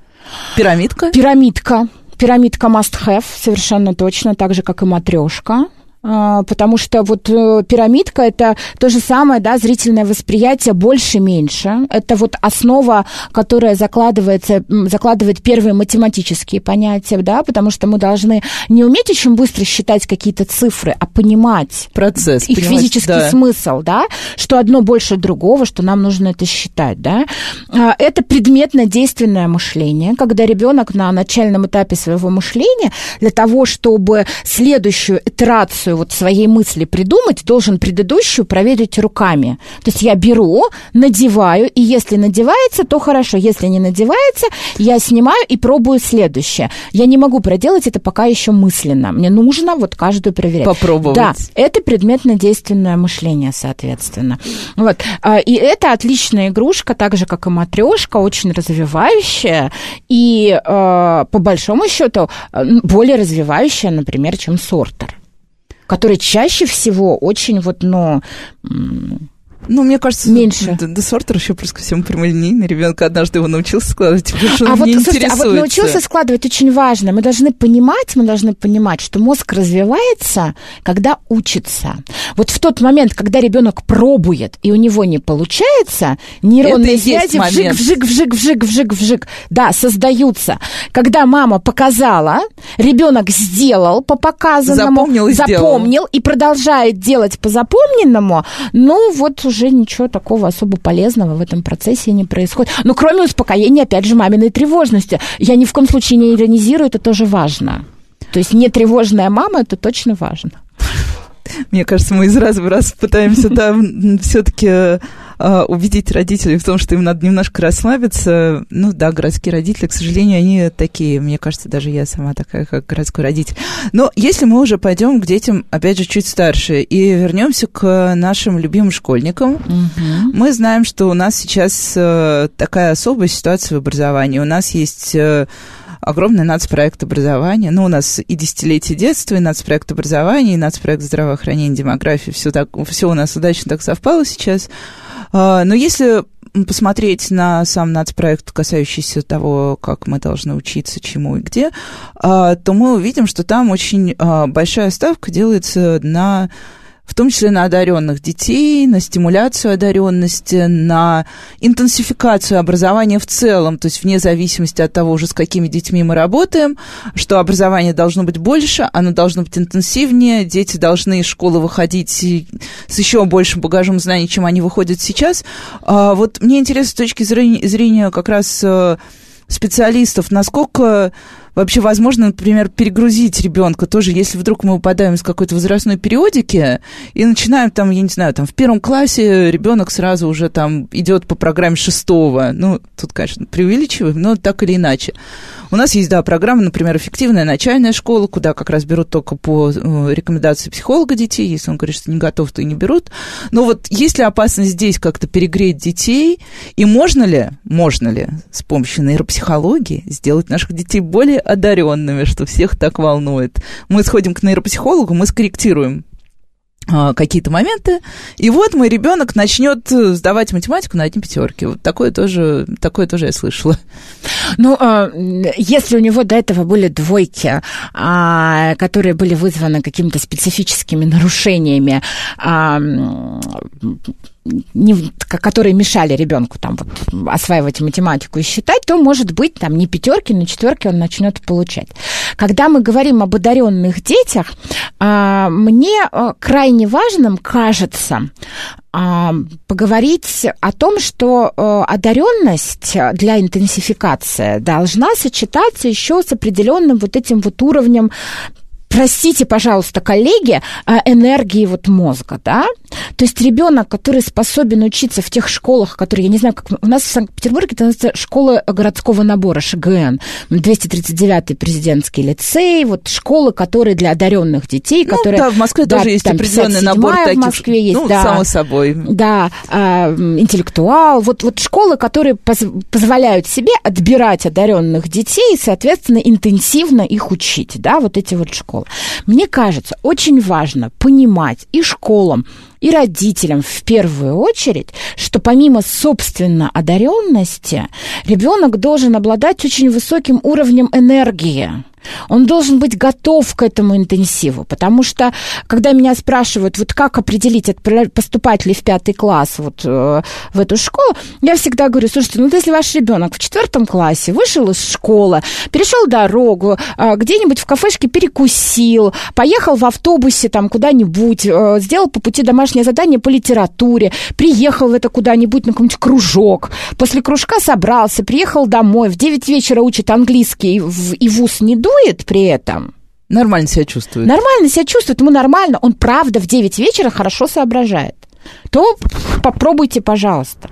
Пирамидка? Пирамидка. Пирамидка must have, совершенно точно, так же, как и матрешка. А, потому что вот э, пирамидка это то же самое, да, зрительное восприятие больше-меньше. Это вот основа, которая закладывается, закладывает первые математические понятия, да, потому что мы должны не уметь очень быстро считать какие-то цифры, а понимать процесс, их понимать, физический да. смысл, да, что одно больше другого, что нам нужно это считать, да. А, это предметно-действенное мышление, когда ребенок на начальном этапе своего мышления для того, чтобы следующую итерацию вот своей мысли придумать, должен предыдущую проверить руками. То есть я беру, надеваю, и если надевается, то хорошо. Если не надевается, я снимаю и пробую следующее. Я не могу проделать это пока еще мысленно. Мне нужно вот каждую проверять. Попробовать. Да, это предметно-действенное мышление, соответственно. Вот. А, и это отличная игрушка, так же, как и матрешка, очень развивающая и, а, по большому счету, более развивающая, например, чем сортер который чаще всего очень вот, ну, ну, мне кажется, меньше. Сортера еще плюс ко всему прямолинейный. Ребенок однажды его научился складывать, потому что а он вот, не слушайте, а вот научился складывать очень важно. Мы должны понимать, мы должны понимать, что мозг развивается, когда учится. Вот в тот момент, когда ребенок пробует, и у него не получается, нейронные связи вжик, вжик, вжик, вжик, вжик, вжик, да, создаются. Когда мама показала, ребенок сделал по показанному, запомнил и, запомнил и продолжает делать по запомненному, ну вот уже уже ничего такого особо полезного в этом процессе не происходит. Ну, кроме успокоения, опять же, маминой тревожности. Я ни в коем случае не иронизирую, это тоже важно. То есть не тревожная мама, это точно важно. Мне кажется, мы из раза в раз пытаемся, да, все-таки э, убедить родителей в том, что им надо немножко расслабиться. Ну да, городские родители, к сожалению, они такие. Мне кажется, даже я сама такая, как городской родитель. Но если мы уже пойдем к детям, опять же, чуть старше, и вернемся к нашим любимым школьникам, угу. мы знаем, что у нас сейчас э, такая особая ситуация в образовании. У нас есть... Огромный нацпроект образования. Ну, у нас и десятилетие детства, и нацпроект образования, и нацпроект здравоохранения, демографии. Все, так, все у нас удачно так совпало сейчас. А, но если посмотреть на сам нацпроект, касающийся того, как мы должны учиться, чему и где, а, то мы увидим, что там очень а, большая ставка делается на в том числе на одаренных детей, на стимуляцию одаренности, на интенсификацию образования в целом, то есть вне зависимости от того уже, с какими детьми мы работаем, что образование должно быть больше, оно должно быть интенсивнее, дети должны из школы выходить с еще большим багажом знаний, чем они выходят сейчас. А вот мне интересно с точки зрения как раз э, специалистов, насколько вообще возможно, например, перегрузить ребенка тоже, если вдруг мы выпадаем из какой-то возрастной периодики и начинаем там, я не знаю, там в первом классе ребенок сразу уже там идет по программе шестого. Ну, тут, конечно, преувеличиваем, но так или иначе. У нас есть, да, программа, например, эффективная начальная школа, куда как раз берут только по э, рекомендации психолога детей. Если он говорит, что не готов, то и не берут. Но вот есть ли опасность здесь как-то перегреть детей? И можно ли, можно ли с помощью нейропсихологии сделать наших детей более одаренными, что всех так волнует? Мы сходим к нейропсихологу, мы скорректируем а, какие-то моменты, и вот мой ребенок начнет сдавать математику на одни пятерки. Вот такое тоже, такое тоже я слышала. Ну, а, если у него до этого были двойки, а, которые были вызваны какими-то специфическими нарушениями, не, которые мешали ребенку там вот осваивать математику и считать, то, может быть, там не пятерки, но четверки он начнет получать. Когда мы говорим об одаренных детях, а, мне а, крайне важным кажется а, поговорить о том, что одаренность для интенсификации должна сочетаться еще с определенным вот этим вот уровнем простите, пожалуйста, коллеги, а, энергии вот мозга, да? То есть ребенок, который способен учиться в тех школах, которые, я не знаю, как у нас в Санкт-Петербурге это называется школа городского набора, ШГН, 239-й президентский лицей, вот школы, которые для одаренных детей, ну, которые... да, в Москве да, тоже есть определенный набор таких. в Москве есть, ну, да. само собой. Да, э, интеллектуал, вот, вот школы, которые поз позволяют себе отбирать одаренных детей и, соответственно, интенсивно их учить, да, вот эти вот школы. Мне кажется, очень важно понимать и школам, и родителям в первую очередь, что помимо собственно одаренности, ребенок должен обладать очень высоким уровнем энергии. Он должен быть готов к этому интенсиву, потому что, когда меня спрашивают, вот как определить, поступать ли в пятый класс вот э, в эту школу, я всегда говорю, слушайте, ну если ваш ребенок в четвертом классе вышел из школы, перешел дорогу, э, где-нибудь в кафешке перекусил, поехал в автобусе там куда-нибудь, э, сделал по пути домашнее задание по литературе, приехал это куда-нибудь на какой-нибудь кружок, после кружка собрался, приехал домой, в 9 вечера учит английский и в ус не дует, рисует при этом, Нормально себя чувствует. Нормально себя чувствует, ему нормально. Он правда в 9 вечера хорошо соображает. То попробуйте, пожалуйста.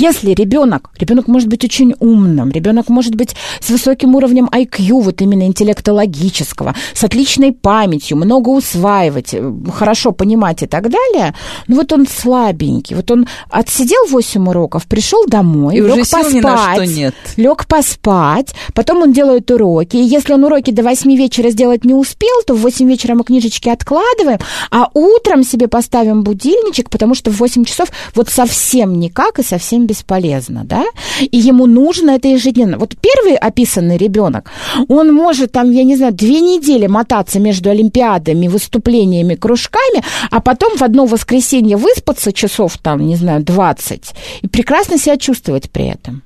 Если ребенок, ребенок может быть очень умным, ребенок может быть с высоким уровнем IQ, вот именно интеллектологического, с отличной памятью, много усваивать, э, хорошо понимать и так далее, но вот он слабенький, вот он отсидел 8 уроков, пришел домой, и лег уже поспать, ни на что нет. лег поспать, потом он делает уроки, и если он уроки до 8 вечера сделать не успел, то в 8 вечера мы книжечки откладываем, а утром себе поставим будильничек, потому что в 8 часов вот совсем никак и совсем бесполезно, да, и ему нужно это ежедневно. Вот первый описанный ребенок, он может там, я не знаю, две недели мотаться между олимпиадами, выступлениями, кружками, а потом в одно воскресенье выспаться часов там, не знаю, 20 и прекрасно себя чувствовать при этом.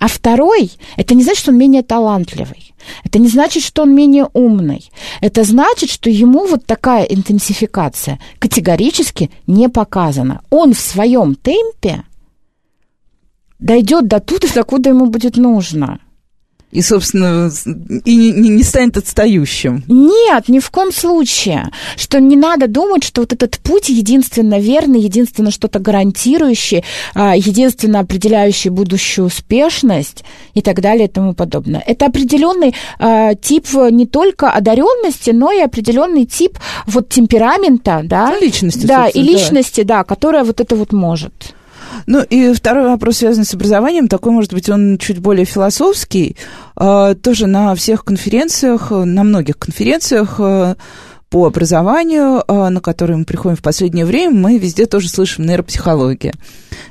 А второй, это не значит, что он менее талантливый. Это не значит, что он менее умный. Это значит, что ему вот такая интенсификация категорически не показана. Он в своем темпе дойдет до туда, докуда ему будет нужно. И, собственно, и не, не станет отстающим. Нет, ни в коем случае. Что не надо думать, что вот этот путь единственно верный, единственно что-то гарантирующий, а, единственно определяющий будущую успешность и так далее и тому подобное. Это определенный а, тип не только одаренности, но и определенный тип вот темперамента, да? Ну, личности, Да, и личности, да. да, которая вот это вот может. Ну и второй вопрос, связанный с образованием, такой, может быть, он чуть более философский. А, тоже на всех конференциях, на многих конференциях а, по образованию, а, на которые мы приходим в последнее время, мы везде тоже слышим нейропсихология.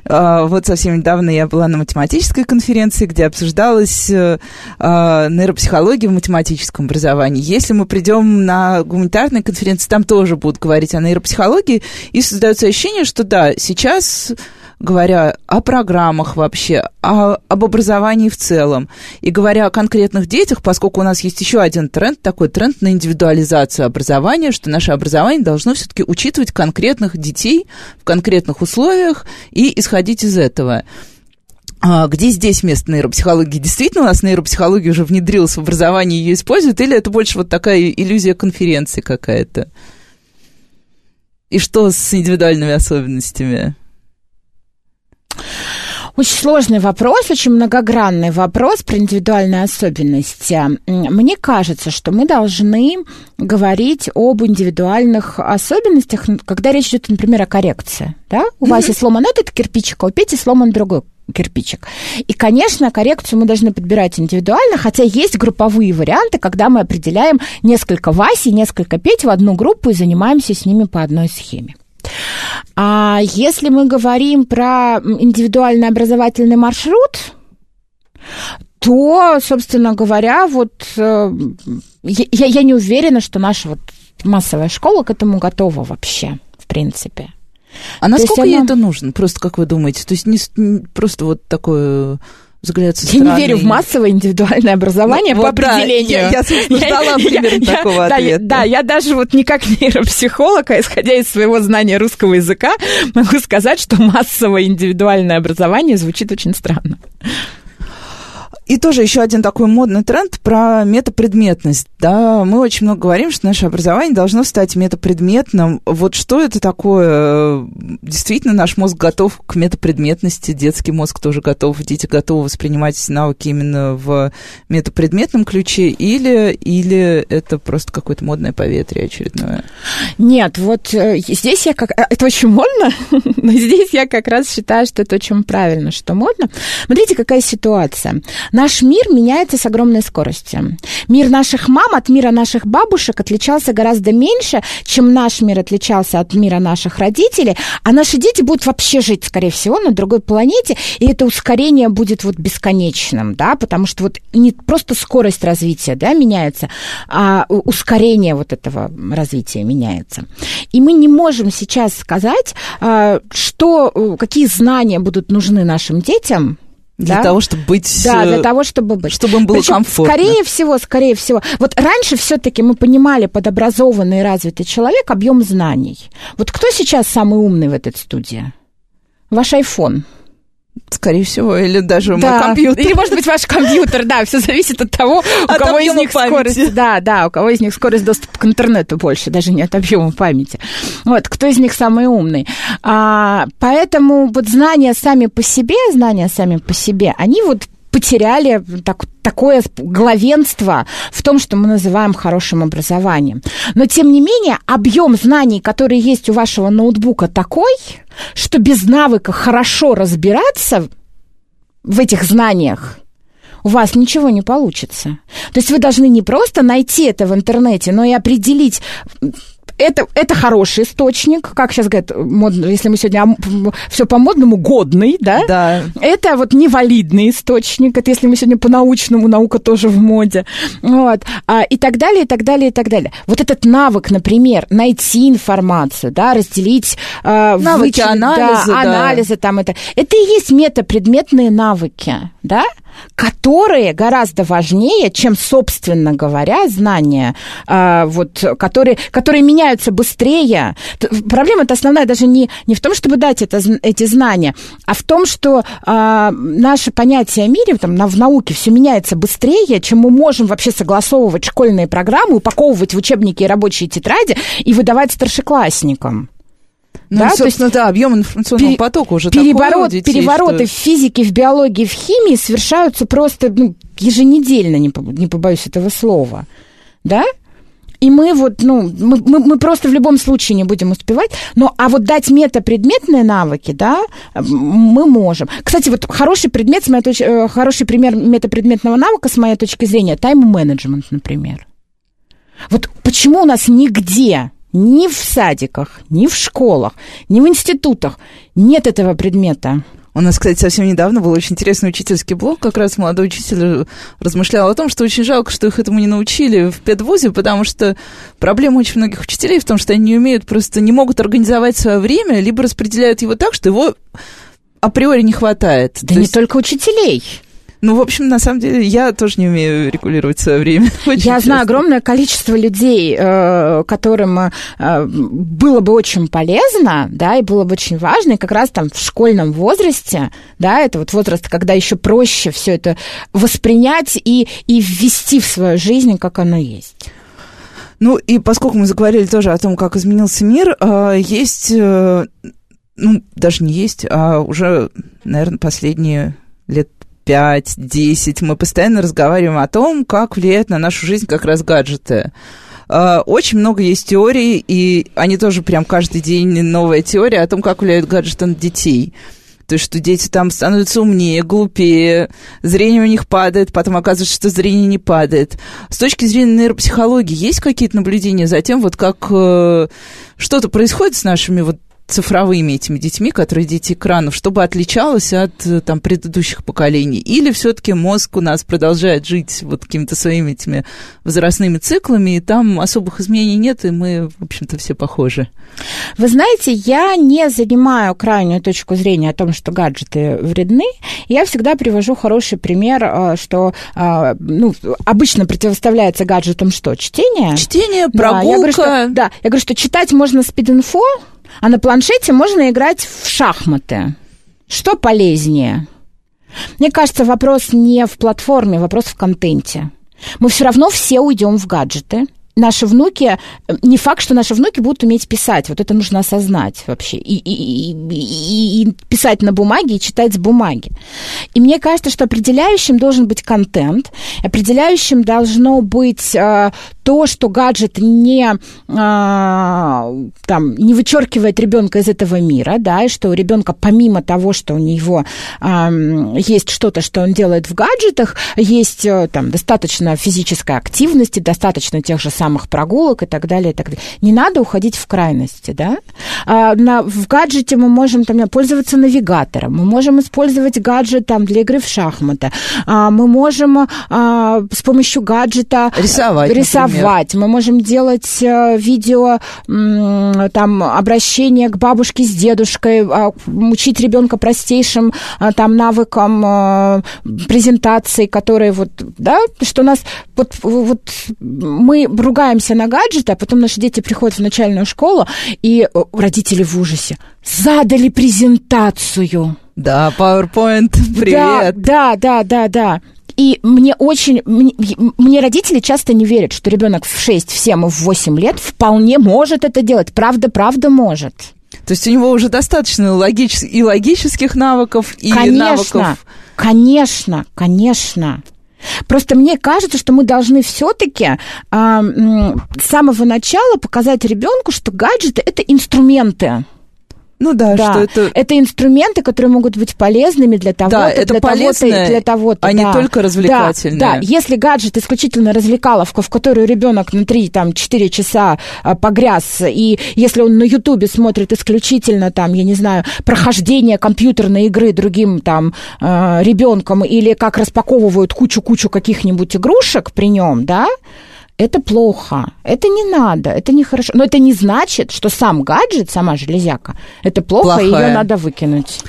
Вот совсем недавно я была на математической конференции, где обсуждалась э, нейропсихология в математическом образовании. Если мы придем на гуманитарные конференции, там тоже будут говорить о нейропсихологии, и создается ощущение, что да, сейчас говоря о программах вообще, о, об образовании в целом, и говоря о конкретных детях, поскольку у нас есть еще один тренд, такой тренд на индивидуализацию образования, что наше образование должно все-таки учитывать конкретных детей в конкретных условиях и исходить из этого. А где здесь место нейропсихологии? Действительно, у нас нейропсихология уже внедрилась в образование ее используют, или это больше вот такая иллюзия конференции какая-то? И что с индивидуальными особенностями? Очень сложный вопрос, очень многогранный вопрос про индивидуальные особенности. Мне кажется, что мы должны говорить об индивидуальных особенностях, когда речь идет, например, о коррекции. Да? У mm-hmm. Васи сломан этот кирпичик, а у Пети сломан другой кирпичик. И, конечно, коррекцию мы должны подбирать индивидуально, хотя есть групповые варианты, когда мы определяем несколько Васи, несколько Петь в одну группу и занимаемся с ними по одной схеме. А если мы говорим про индивидуальный образовательный маршрут, то, собственно говоря, вот э, я, я не уверена, что наша вот массовая школа к этому готова вообще, в принципе. А насколько ей она... это нужно? Просто как вы думаете? То есть не просто вот такое взгляд со стороны. Я не верю в массовое индивидуальное образование ну, по вот, определению. Да, я, я ждала примерно я, такого я, ответа. Да, да, я даже вот не как нейропсихолог, а исходя из своего знания русского языка, могу сказать, что массовое индивидуальное образование звучит очень странно. И тоже еще один такой модный тренд про метапредметность. Да, мы очень много говорим, что наше образование должно стать метапредметным. Вот что это такое? Действительно, наш мозг готов к метапредметности, детский мозг тоже готов, дети готовы воспринимать навыки именно в метапредметном ключе, или, или это просто какое-то модное поветрие очередное? Нет, вот э, здесь я как... Э, это очень модно, <laughs> но здесь я как раз считаю, что это очень правильно, что модно. Смотрите, какая ситуация Наш мир меняется с огромной скоростью. Мир наших мам от мира наших бабушек отличался гораздо меньше, чем наш мир отличался от мира наших родителей, а наши дети будут вообще жить, скорее всего, на другой планете, и это ускорение будет вот бесконечным, да, потому что вот не просто скорость развития, да, меняется, а ускорение вот этого развития меняется. И мы не можем сейчас сказать, а, что, какие знания будут нужны нашим детям, для да? того, чтобы быть... Да, для того, чтобы быть. Чтобы им было Причем, комфортно. Скорее всего, скорее всего. Вот раньше все-таки мы понимали под образованный и развитый человек объем знаний. Вот кто сейчас самый умный в этой студии? Ваш iPhone. Скорее всего, или даже да. мой компьютер. Или, может быть, ваш компьютер, да, все зависит от того, у <laughs> от кого из них памяти. скорость. Да, да, у кого из них скорость доступа к интернету больше, даже не от объема памяти. Вот, кто из них самый умный. А, поэтому вот знания сами по себе, знания сами по себе, они вот потеряли так, такое главенство в том, что мы называем хорошим образованием. Но, тем не менее, объем знаний, который есть у вашего ноутбука, такой, что без навыка хорошо разбираться в этих знаниях, у вас ничего не получится. То есть вы должны не просто найти это в интернете, но и определить это, это хороший источник, как сейчас говорят, модно, если мы сегодня все по-модному, годный, да? Да. Это вот невалидный источник, это если мы сегодня по-научному, наука тоже в моде, вот, а, и так далее, и так далее, и так далее. Вот этот навык, например, найти информацию, да, разделить... А, навыки, вычислить, анализы, да, да. анализы там это. Это и есть метапредметные навыки, да? Которые гораздо важнее, чем, собственно говоря, знания, а, вот, которые, которые меняются быстрее. Проблема-то основная даже не, не в том, чтобы дать это, эти знания, а в том, что а, наше понятие о мире там, в науке все меняется быстрее, чем мы можем вообще согласовывать школьные программы, упаковывать в учебники и рабочие тетради и выдавать старшеклассникам. Ну, да, собственно, есть, да, объем информационного пере, потока уже переворот, такой детей, Перевороты что... в физике, в биологии, в химии совершаются просто ну, еженедельно, не, не побоюсь этого слова. Да? И мы вот, ну, мы, мы, мы просто в любом случае не будем успевать. Но, а вот дать метапредметные навыки, да, мы можем. Кстати, вот хороший предмет, с моей точки, э, хороший пример метапредметного навыка, с моей точки зрения, тайм-менеджмент, например. Вот почему у нас нигде ни в садиках, ни в школах, ни в институтах нет этого предмета. У нас, кстати, совсем недавно был очень интересный учительский блог. Как раз молодой учитель размышлял о том, что очень жалко, что их этому не научили в педвузе, потому что проблема очень многих учителей в том, что они не умеют, просто не могут организовать свое время, либо распределяют его так, что его априори не хватает. Да То не есть... только учителей. Ну, в общем, на самом деле, я тоже не умею регулировать свое время. <laughs> я честно. знаю огромное количество людей, э, которым э, было бы очень полезно, да, и было бы очень важно, и как раз там в школьном возрасте, да, это вот возраст, когда еще проще все это воспринять и, и ввести в свою жизнь, как оно есть. Ну, и поскольку мы заговорили тоже о том, как изменился мир, э, есть, ну, даже не есть, а уже, наверное, последние лет 5-10 мы постоянно разговариваем о том, как влияют на нашу жизнь как раз гаджеты. А, очень много есть теорий, и они тоже прям каждый день новая теория о том, как влияют гаджеты на детей. То есть, что дети там становятся умнее, глупее, зрение у них падает, потом оказывается, что зрение не падает. С точки зрения нейропсихологии есть какие-то наблюдения за тем, вот как э, что-то происходит с нашими вот цифровыми этими детьми, которые дети экранов, чтобы отличалось от э, там, предыдущих поколений? Или все-таки мозг у нас продолжает жить вот какими-то своими этими возрастными циклами, и там особых изменений нет, и мы, в общем-то, все похожи? Вы знаете, я не занимаю крайнюю точку зрения о том, что гаджеты вредны. Я всегда привожу хороший пример, э, что э, ну, обычно противоставляется гаджетам что? Чтение? Чтение, прогулка. Да, я говорю, что, да, я говорю, что читать можно спид-инфо, а на планшете можно играть в шахматы. Что полезнее? Мне кажется, вопрос не в платформе, вопрос в контенте. Мы все равно все уйдем в гаджеты – наши внуки, э, не факт, что наши внуки будут уметь писать. Вот это нужно осознать вообще. И, и, и, и писать на бумаге, и читать с бумаги. И мне кажется, что определяющим должен быть контент, определяющим должно быть э, то, что гаджет не, э, там, не вычеркивает ребенка из этого мира, да, и что у ребенка помимо того, что у него э, есть что-то, что он делает в гаджетах, есть э, там достаточно физической активности, достаточно тех же самых самых прогулок и так далее, и так далее. Не надо уходить в крайности, да? А, на, в гаджете мы можем там, пользоваться навигатором, мы можем использовать гаджет там, для игры в шахматы, а, мы можем а, с помощью гаджета рисовать, рисовать. Мы можем делать а, видео там, обращение к бабушке с дедушкой, а, учить ребенка простейшим а, там навыкам а, презентации, которые вот, да, что нас вот, вот мы ругаем ругаемся на гаджеты, а потом наши дети приходят в начальную школу, и э, родители в ужасе. Задали презентацию. Да, PowerPoint, привет. Да, да, да, да, да. И мне очень... Мне, мне родители часто не верят, что ребенок в 6, в 7 и в 8 лет вполне может это делать. Правда, правда может. То есть у него уже достаточно логич... и логических навыков, и конечно, навыков... Конечно, конечно. Просто мне кажется, что мы должны все-таки а, с самого начала показать ребенку, что гаджеты это инструменты. Ну да, да, что это... Это инструменты, которые могут быть полезными для того-то, да, это для того-то и для того-то. А да. не только развлекательные. Да, да, если гаджет исключительно развлекаловка, в которую ребенок на 3-4 часа а, погряз, и если он на Ютубе смотрит исключительно там, я не знаю, прохождение компьютерной игры другим там а, ребенком, или как распаковывают кучу-кучу каких-нибудь игрушек при нем, да, это плохо, это не надо, это нехорошо. Но это не значит, что сам гаджет, сама железяка, это плохо, Плохая. ее надо выкинуть.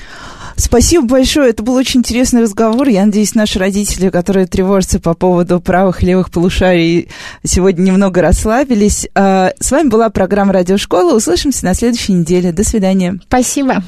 Спасибо большое. Это был очень интересный разговор. Я надеюсь, наши родители, которые тревожатся по поводу правых и левых полушарий, сегодня немного расслабились. А, с вами была программа «Радиошкола». Услышимся на следующей неделе. До свидания. Спасибо.